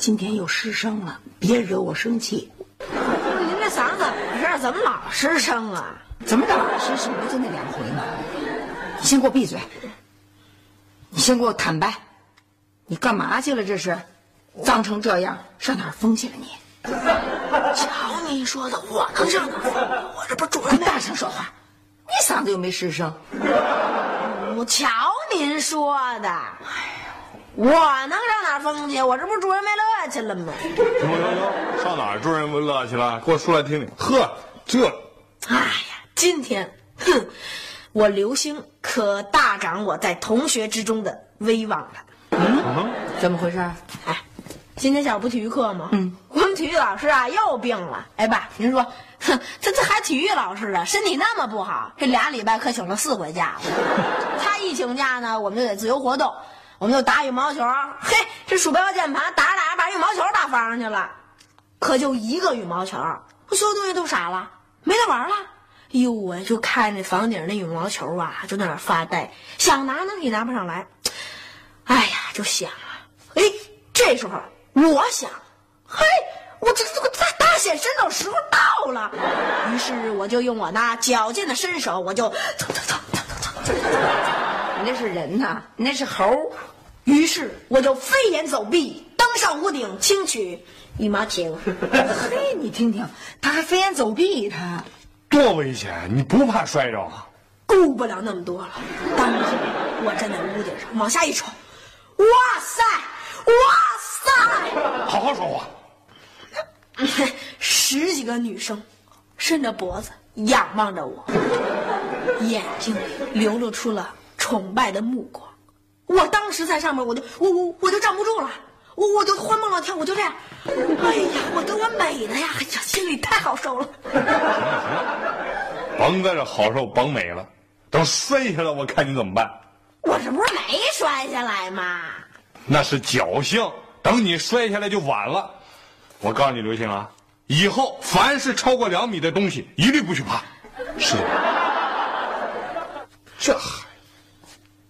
今天又失声了，别惹我生气。您这嗓子怎么回事？怎么老失声啊？怎么老失声不就那两回吗？你先给我闭嘴！你先给我坦白，你干嘛去了？这是，脏成这样，上哪儿疯去了你？瞧您说的，我能上哪儿疯？我这不是主任你大声说话，你嗓子又没失声。我瞧您说的，我能上哪儿疯去？我这不是助人为乐去了吗？行行行，上哪儿助人为乐去了？给我说来听听。呵，这哎呀，今天，哼，我刘星可大涨我在同学之中的威望了。嗯怎么回事？哎，今天下午不体育课吗？嗯，我们体育老师啊又病了。哎爸，您说，哼，他这还体育老师啊，身体那么不好，这俩礼拜可请了四回假。他一请假呢，我们就得自由活动，我们就打羽毛球。嘿，这鼠标键盘打着打着把羽毛球打房上去了，可就一个羽毛球，所有东西都傻了，没得玩了。哎呦喂，就看那房顶那羽毛球啊，就在那发呆，想拿呢也拿不上来。哎呀，就想啊，哎，这时候我想，嘿，我这这个大大显身手时候到了，于是我就用我那矫健的身手，我就蹭蹭蹭蹭蹭蹭，你那是人呐，你那是猴。于是我就飞檐走壁，登上屋顶，轻取羽毛球。嘿，你听听，他还飞檐走壁，他多危险！你不怕摔着啊？顾不了那么多了。当时我站在屋顶上往下一瞅，哇塞，哇塞！好好说话。十几个女生伸着脖子仰望着我，眼睛里流露出了崇拜的目光。我当时在上面，我就我我我就站不住了，我我就欢蹦乱跳，我就这样。哎呀，我给我美的呀，哎呀，心里太好受了。甭在这好受，甭美了，等摔下来，我看你怎么办。我这不是没摔下来吗？那是侥幸，等你摔下来就晚了。我告诉你，刘星啊，以后凡是超过两米的东西，一律不许爬。是。这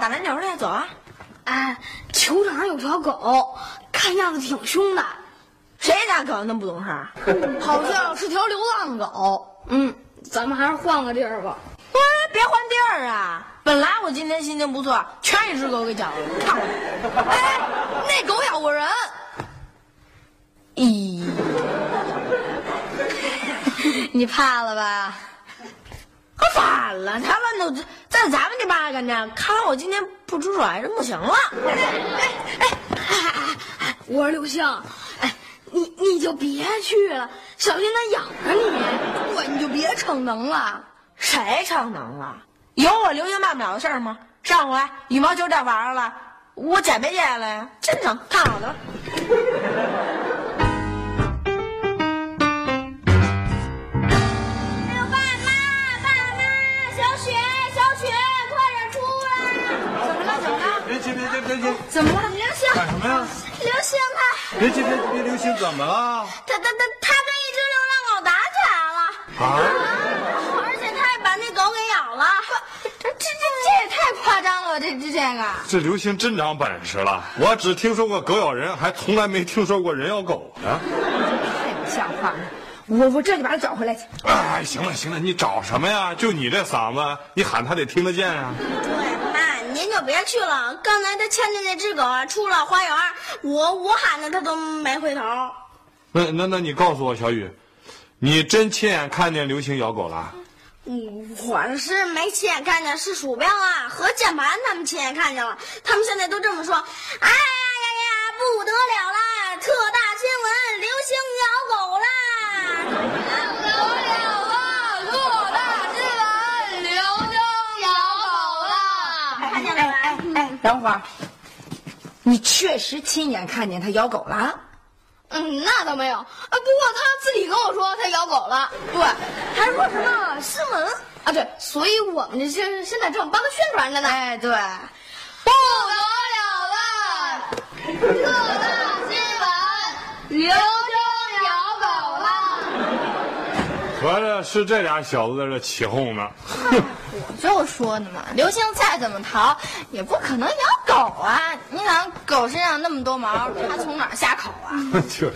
打篮球去，走啊！哎，球场上有条狗，看样子挺凶的，谁家狗那么不懂事儿？好像是条流浪狗。嗯，咱们还是换个地儿吧。哎，别换地儿啊！本来我今天心情不错，全一只狗给搅了。看我，哎，那狗咬过人。咦，你怕了吧？可反了，他们都在咱们这八个呢。看来我今天不出手还是不行了。哎哎哎！我说刘星，哎，你你就别去了，小心他咬着你。我，你就别逞能了。谁逞能了？有我刘星办不了的事儿吗？上回羽毛球掉房上了，我捡没捡下来呀？真成，看好的了。别别别！怎么了？刘星，干什么呀？刘星他别别别别！刘星怎么了？他他他他跟一只流浪狗打起来了，啊？而且他还把那狗给咬了。这这这这也太夸张了，这这这个。这刘星真长本事了。我只听说过狗咬人，还从来没听说过人咬狗呢。太不像话了！我我这就把他找回来去。哎，行了行了，你找什么呀？就你这嗓子，你喊他得听得见啊。对，妈，您就别去了。刚才他牵着那只狗啊，出了花园，我我喊的他都没回头。那那那你告诉我，小雨，你真亲眼看见刘星咬狗了？嗯，我是没亲眼看见，是鼠标啊和键盘他们亲眼看见了。他们现在都这么说。哎呀呀呀，不得了啦！特大新闻，刘星咬狗啦！不得了啦！特大新闻，刘星咬狗啦！看见了没？哎，等会儿，你确实亲眼看见他咬狗了？嗯，那倒没有。啊，不过他自己跟我说他咬狗了，对，还说什么新闻啊？对，所以我们这现现在正帮他宣传着呢。哎，对，不得了了！各大新闻，刘星咬狗了。合着是这俩小子在这起哄呢。我就说呢嘛，刘星再怎么淘，也不可能咬狗啊！你想，狗身上那么多毛，它从哪儿下口啊？就是，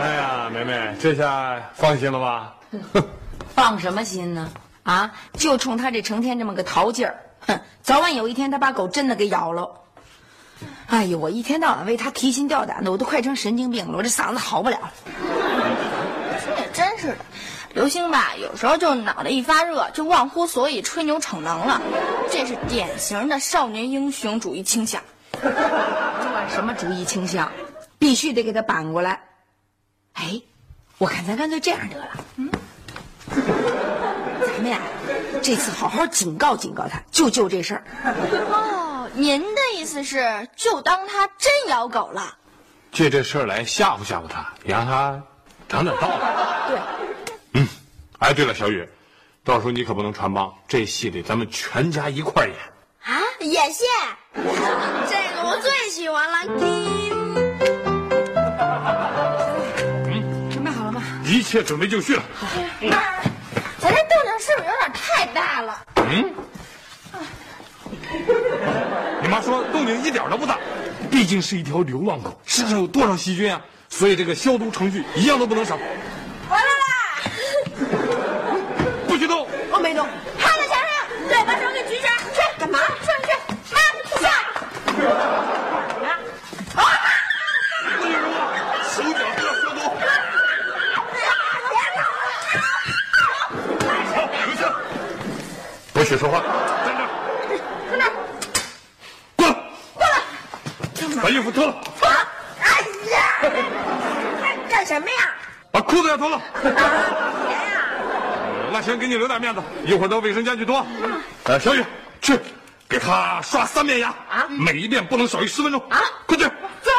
哎呀，梅梅，这下放心了吧？放什么心呢？啊，就冲他这成天这么个淘劲儿，哼，早晚有一天他把狗真的给咬了。哎呦，我一天到晚为他提心吊胆的，我都快成神经病了，我这嗓子好不了了。说也真是的，刘星吧，有时候就脑袋一发热，就忘乎所以，吹牛逞能了。这是典型的少年英雄主义倾向。不管什么主义倾向，必须得给他扳过来。哎，我看咱干脆这样得了，嗯，咱们呀，这次好好警告警告他，就就这事儿。哦，您的意思是，就当他真咬狗了？借这事儿来吓唬吓唬他，也让他长点道理。对，嗯，哎，对了，小雨，到时候你可不能穿帮，这戏得咱们全家一块儿演。啊，演戏？这个我最喜欢了。嗯准备好了吗？一切准备就绪了。妈，咱这动静是不是有点太大了？嗯，你妈说动静一点都不大，毕竟是一条流浪狗，身上有多少细菌啊？所以这个消毒程序一样都不能少。完了啦！不许动！我没动。趴在墙上，对，把手给举起来，去干嘛？去去，妈，下！不许说话，手脚都要消毒。好，留下。不许说话，站这儿。在那儿，过来，过来，把衣服脱了，哎呀，干什么呀？把裤子也脱了。别呀！那行，给你留点面子，一会儿到卫生间去脱。呃，小雨，去给他刷三遍牙啊，每一遍不能少于十分钟啊！快去，走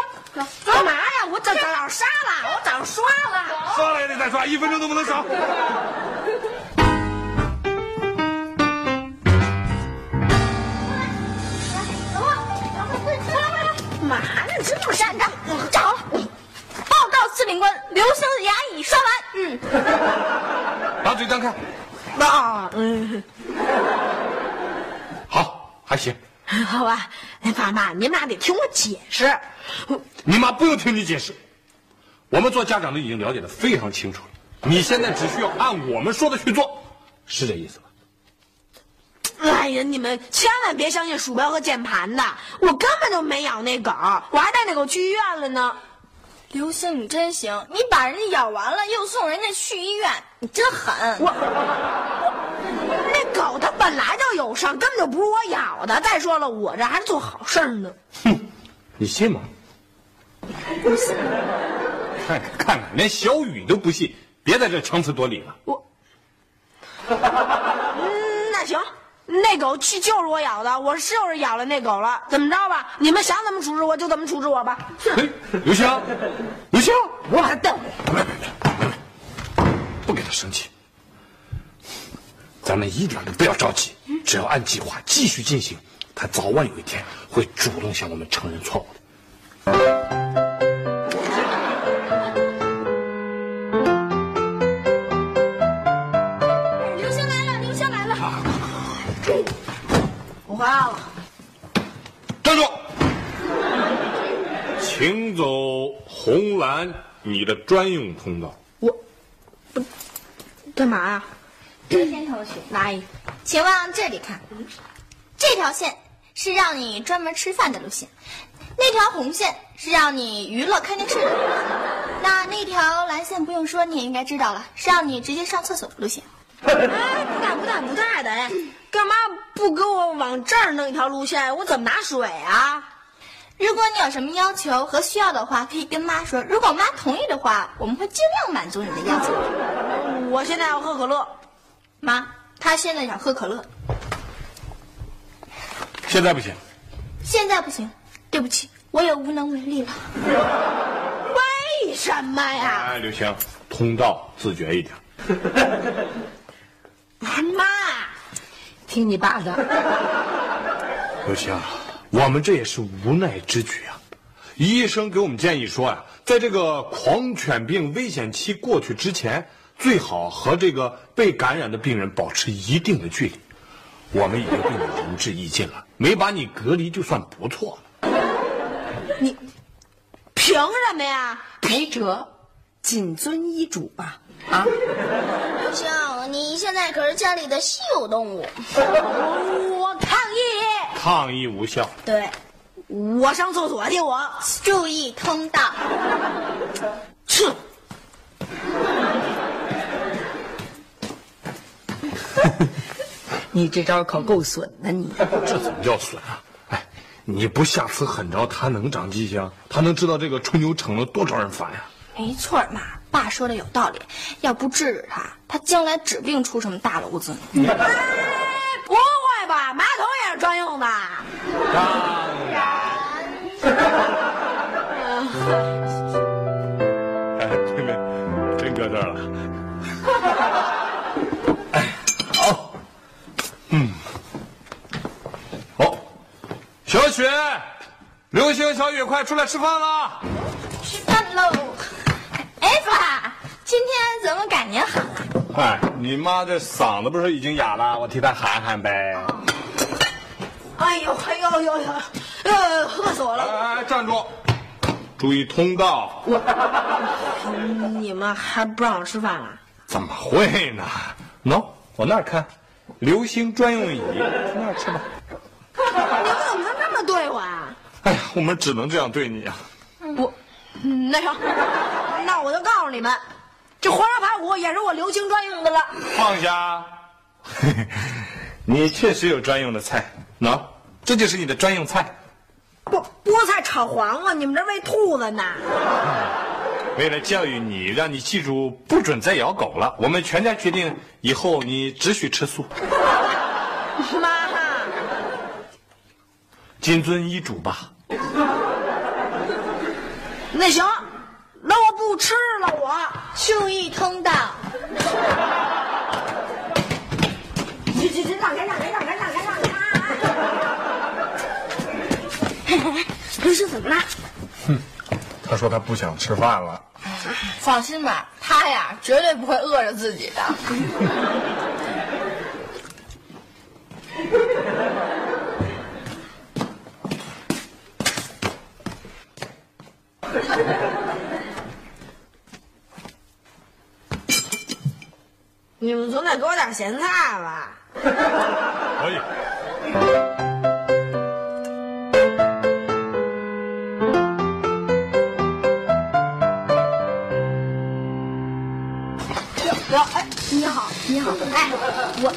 干嘛呀？我早早刷了，我早刷了。刷了也得再刷，一分钟都不能少。嘛呢？这么站着，站好了。报告司令官，刘星的牙已刷完。嗯，把嘴张开，啊，嗯，好，还行。好吧，那爸妈，你们俩得听我解释。你妈不用听你解释，我们做家长的已经了解的非常清楚了。你现在只需要按我们说的去做，是这意思吧？哎呀，你们千万别相信鼠标和键盘的，我根本就没养那狗，我还带那狗去医院了呢。刘星，你真行，你把人家咬完了，又送人家去医院，你真狠。我那狗它本来就有伤，根本就不是我咬的。再说了，我这还是做好事儿呢。哼，你信吗？不信，看看看看，连小雨都不信，别在这强词夺理了。我，嗯，那行，那狗去就是我咬的，我就是咬了那狗了。怎么着吧？你们想怎么处置我就怎么处置我吧。嘿，刘星，刘星，我把他带回来别别别，不给他生气。咱们一点都不要着急，只要按计划继续进行，他早晚有一天会主动向我们承认错误的。请走红蓝你的专用通道。我，不干嘛呀？刘星同学，哪里？请往这里看，这条线是让你专门吃饭的路线，那条红线是让你娱乐看电视的路线，那那条蓝线不用说，你也应该知道了，是让你直接上厕所的路线。哎，不大不大不大的，哎，干嘛不给我往这儿弄一条路线？我怎么拿水啊？如果你有什么要求和需要的话，可以跟妈说。如果妈同意的话，我们会尽量满足你的要求。我现在要喝可乐。妈，她现在想喝可乐，现在不行，现在不行，对不起，我也无能为力了。为什么呀？哎，刘星，通道自觉一点。妈，听你爸的。刘星，我们这也是无奈之举啊。医生给我们建议说呀、在这个狂犬病危险期过去之前，最好和这个被感染的病人保持一定的距离。我们已经对你仁至义尽了，没把你隔离就算不错了。你凭什么呀？没辙，谨遵医嘱吧。啊，不行，你现在可是家里的稀有动物。我抗议！无效。对，我上厕所去，我注意通道。去。你这招可够损的你。这怎么叫损啊？哎，你不下次狠招，他能长记性？他能知道这个吹牛逞了多招人烦呀、没错儿嘛，爸说的有道理。要不治治他，他将来指不定出什么大娄子呢。马桶也是专用的。当然。哎，这边真搁这儿了。哎，好，嗯，好，小雪、流星、小雨，快出来吃饭了。吃饭喽！哎，爸，今天怎么感觉好啊？哎，你妈这嗓子不是已经哑了？我替她喊喊呗。哎呦，哎呦呦呦，呃，喝死我了！哎哎，站住！注意通道。你们还不让我吃饭了？怎么会呢？喏、往那儿看，流星专用椅，那儿吃吧。你们怎么能这么对我啊？哎呀，我们只能这样对你啊。我，嗯那成，那我就告诉你们，这黄烧排骨也是我刘青专用的了。放下。你确实有专用的菜，喏、这就是你的专用菜。菠菠菜炒黄瓜，你们这喂兔子呢？为了教育你，让你记住不准再咬狗了，我们全家决定以后你只许吃素，妈，谨遵医嘱吧。那行，那我不吃了，我。注意通道。这这这让开让开让开让开让开！刘星怎么了？他说他不想吃饭了。放心吧，他呀绝对不会饿着自己的。你们总得给我点咸菜吧？可以。哟，哎，你好，你好，哎，我，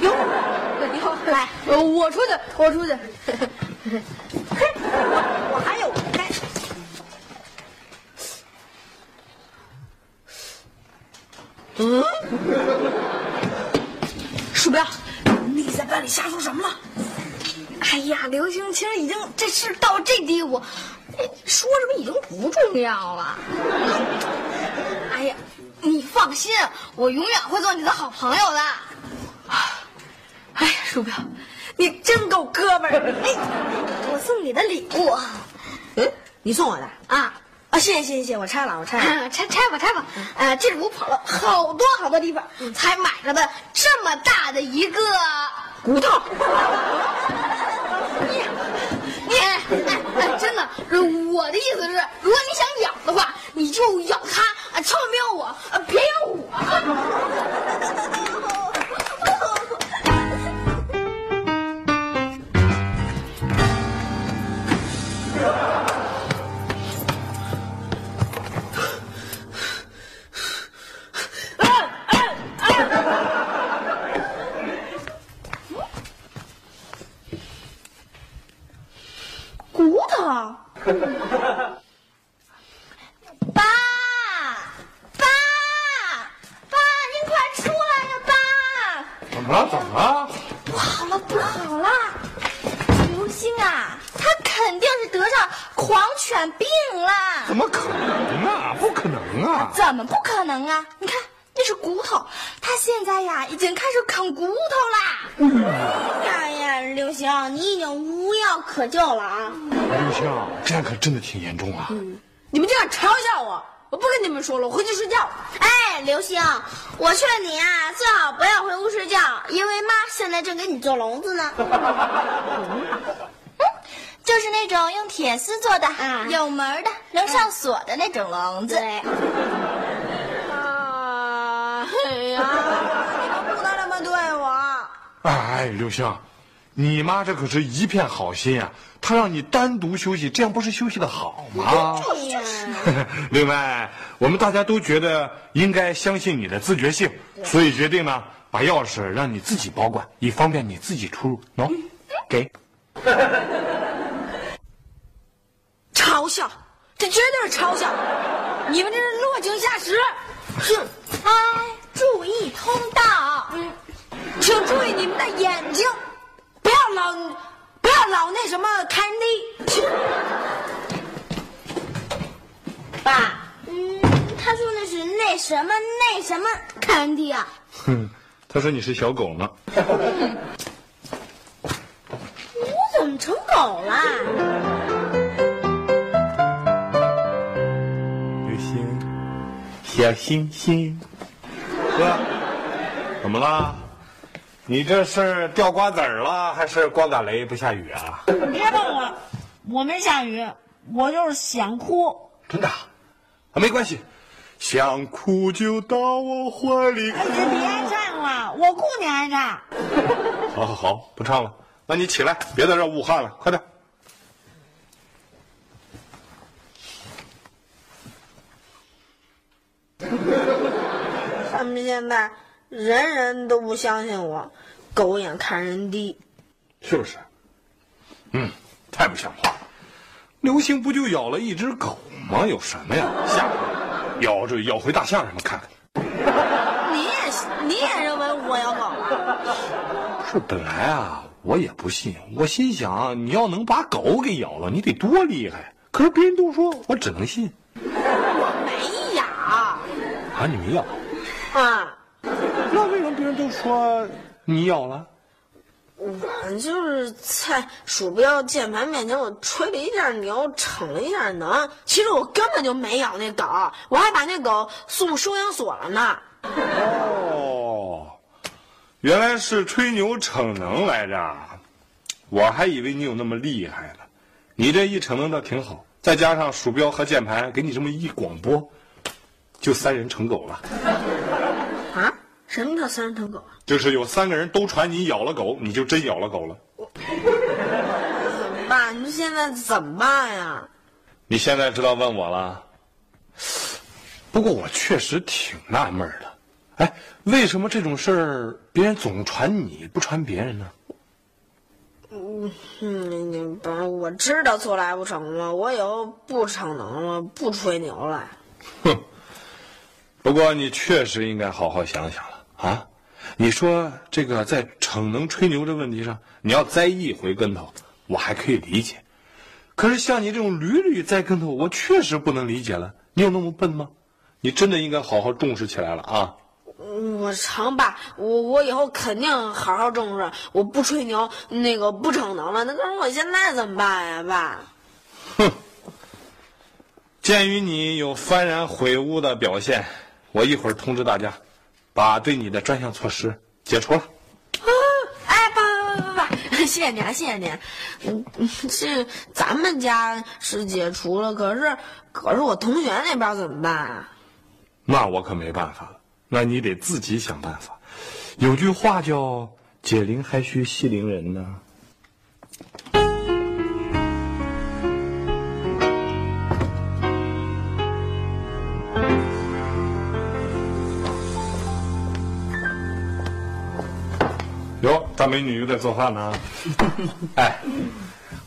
哟，哟，来，呃我出去，我出去。嘿，我我还有，哎，嗯，鼠标，你在班里瞎说什么了？哎呀，刘星，其实已经这事到这地步，哎说什么已经不重要了。哎呀，你放放心，我永远会做你的好朋友的。哎呀，鼠标，你真够哥们儿！哎，我送你的礼物，嗯，你送我的啊啊？谢谢谢谢谢谢，我拆了我拆了。拆拆吧拆吧。呃，这是我跑了好多好多地方才买了的这么大的一个骨头。你你哎哎，真的，我的意思是，如果你想咬的话，你就咬它，狂犬病了。怎么可能啊？不可能啊！怎么不可能啊？你看，那是骨头，他现在呀已经开始啃骨头啦。哎呀，刘星，你已经无药可救了啊！刘星，这样可真的挺严重啊！你们这样嘲笑我，我不跟你们说了，我回去睡觉。哎，刘星，我劝你啊，最好不要回屋睡觉，因为妈现在正给你做笼子呢。就是那种用铁丝做的，有门的，能上锁的那种笼子。对。啊，哎呀，你们不能这么对我。哎，刘星，你妈这可是一片好心啊！她让你单独休息，这样不是休息的好吗？另外，我们大家都觉得应该相信你的自觉性，所以决定呢，把钥匙让你自己保管，以方便你自己出入。喏、给。嘲笑，这绝对是嘲笑！你们这是落井下石。是，哎，注意通道。嗯，请注意你们的眼睛，不要老不要老那什么看人低。爸，嗯，他说那是那什么那什么看人低啊。哼，他说你是小狗呢。我怎么成狗了？小星星，哥，怎么了？你这是掉瓜子儿了，还是光打雷不下雨啊？别问我，我没下雨，我就是想哭。真的？啊，没关系，想哭就到我怀里。哎，你别唱了，我哭你还唱。好好好，不唱了。那你起来，别在这儿捂汗了，快点。现在人人都不相信我，狗眼看人低。是不是？嗯，太不像话了。刘星不就咬了一只狗吗？有什么呀？下回咬着咬回大象什么看看。你也你也认为我咬狗了？是本来啊，我也不信。我心想，你要能把狗给咬了，你得多厉害。可是别人都说，我只能信。我没咬啊，你没咬？啊，那为什么别人都说你咬了？我就是在鼠标键盘面前，我吹了一下牛，逞了一下能。其实我根本就没咬那狗，我还把那狗送收养所了呢。哦，原来是吹牛逞能来着，我还以为你有那么厉害呢。你这一逞能倒挺好，再加上鼠标和键盘给你这么一广播，就三人成狗了。啊？什么叫三人成狗啊？就是有三个人都传你咬了狗，你就真咬了狗了。怎么办，你说现在怎么办呀？你现在知道问我了。不过我确实挺纳闷的，哎，为什么这种事儿别人总传你不传别人呢？嗯，你爸，我知道错来不成了，我以后不逞能了，不吹牛了。哼。不过你确实应该好好想想了啊！你说这个在逞能吹牛这问题上，你要栽一回跟头，我还可以理解。可是像你这种屡屡栽跟头，我确实不能理解了。你有那么笨吗？你真的应该好好重视起来了啊！我成爸，我我以后肯定好好重视，我不吹牛，那个不逞能了。那可是我现在怎么办呀，爸？哼！鉴于你有幡然悔悟的表现，我一会儿通知大家，把对你的专项措施解除了。啊！哎，爸爸爸谢谢您，谢谢您。嗯，是咱们家是解除了，可是可是我同学那边怎么办啊？那我可没办法了，那你得自己想办法。有句话叫“解铃还须系铃人”呢。大美女又在做饭呢。哎，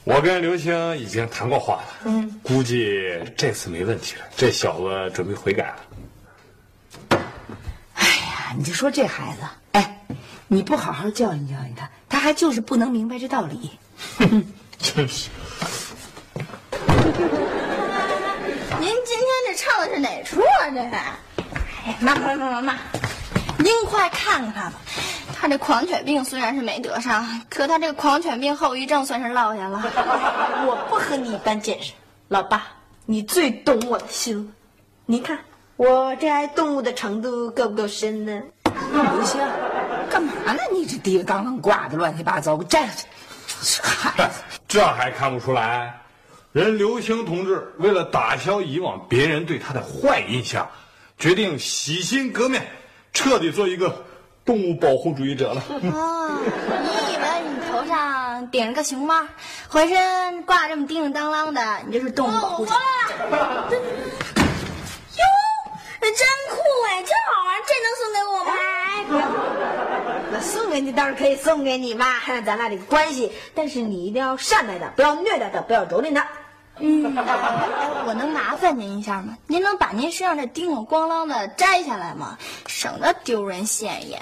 我跟刘星已经谈过话了，嗯，估计这次没问题了。这小子准备悔改了。哎呀，你就说这孩子，哎，你不好好教育教育他，他还就是不能明白这道理。真是。您今天这唱的是哪出啊？这是？哎，妈妈妈妈妈，您快看看吧。他这狂犬病虽然是没得上，可他这个狂犬病后遗症算是落下了。我不和你一般见识，老爸，你最懂我的心了。你看我这爱动物的程度够不够深呢？刘星，干嘛呢？你这地刚刚挂的乱七八糟，我站下去。这孩子，这还看不出来？人刘星同志为了打消以往别人对他的坏印象，决定洗心革面，彻底做一个。动物保护主义者了。哦，你以为你头上顶着个熊猫，浑身挂这么叮叮当啷的，你就是动物保护者？哟，真酷哎，真好玩，这能送给我吗？那送给你倒是可以送给你嘛，咱俩这个关系。但是你一定要善待它，不要虐待它，不要蹂躏它。嗯，我能麻烦您一下吗？您能把您身上这叮咣咣啷的摘下来吗？省得丢人现眼。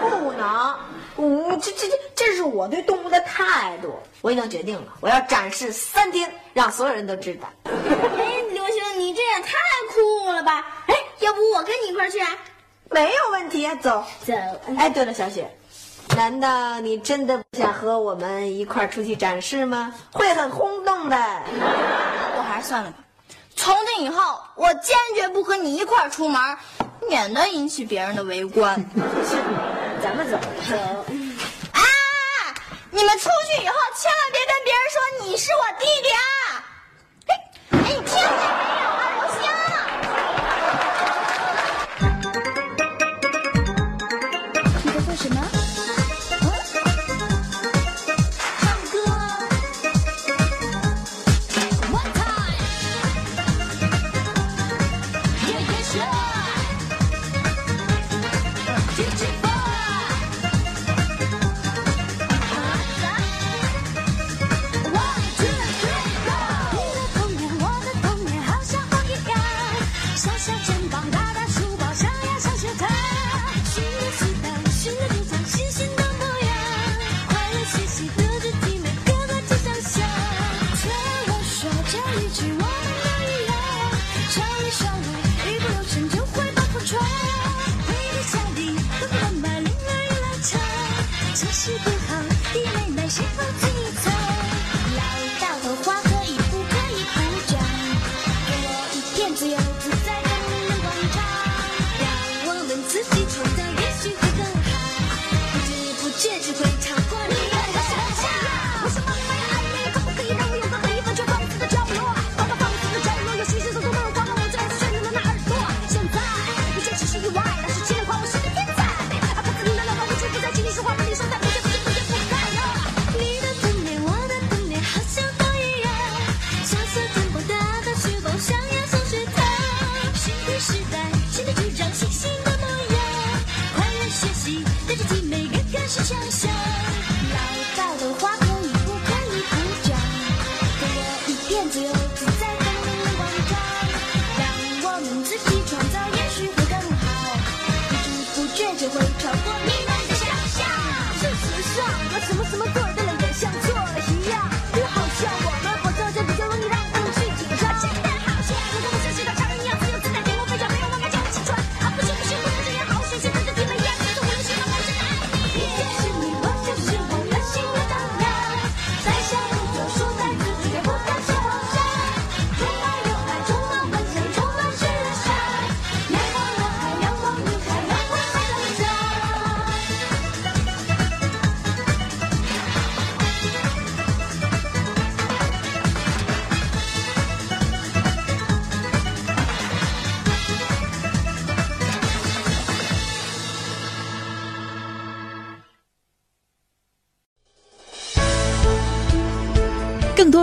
不能，嗯，这这这这是我对动物的态度。我已经决定了，我要展示三天，让所有人都知道。哎，刘星，你这也太酷了吧！哎，要不我跟你一块去？没有问题，走走。哎，对了，小雪。难道你真的不想和我们一块出去展示吗？会很轰动的。我还是算了吧。从今以后，我坚决不和你一块出门，免得引起别人的围观。咱们走。走。啊！你们出去以后，千万别跟别人说你是我弟弟啊！哎，哎，你听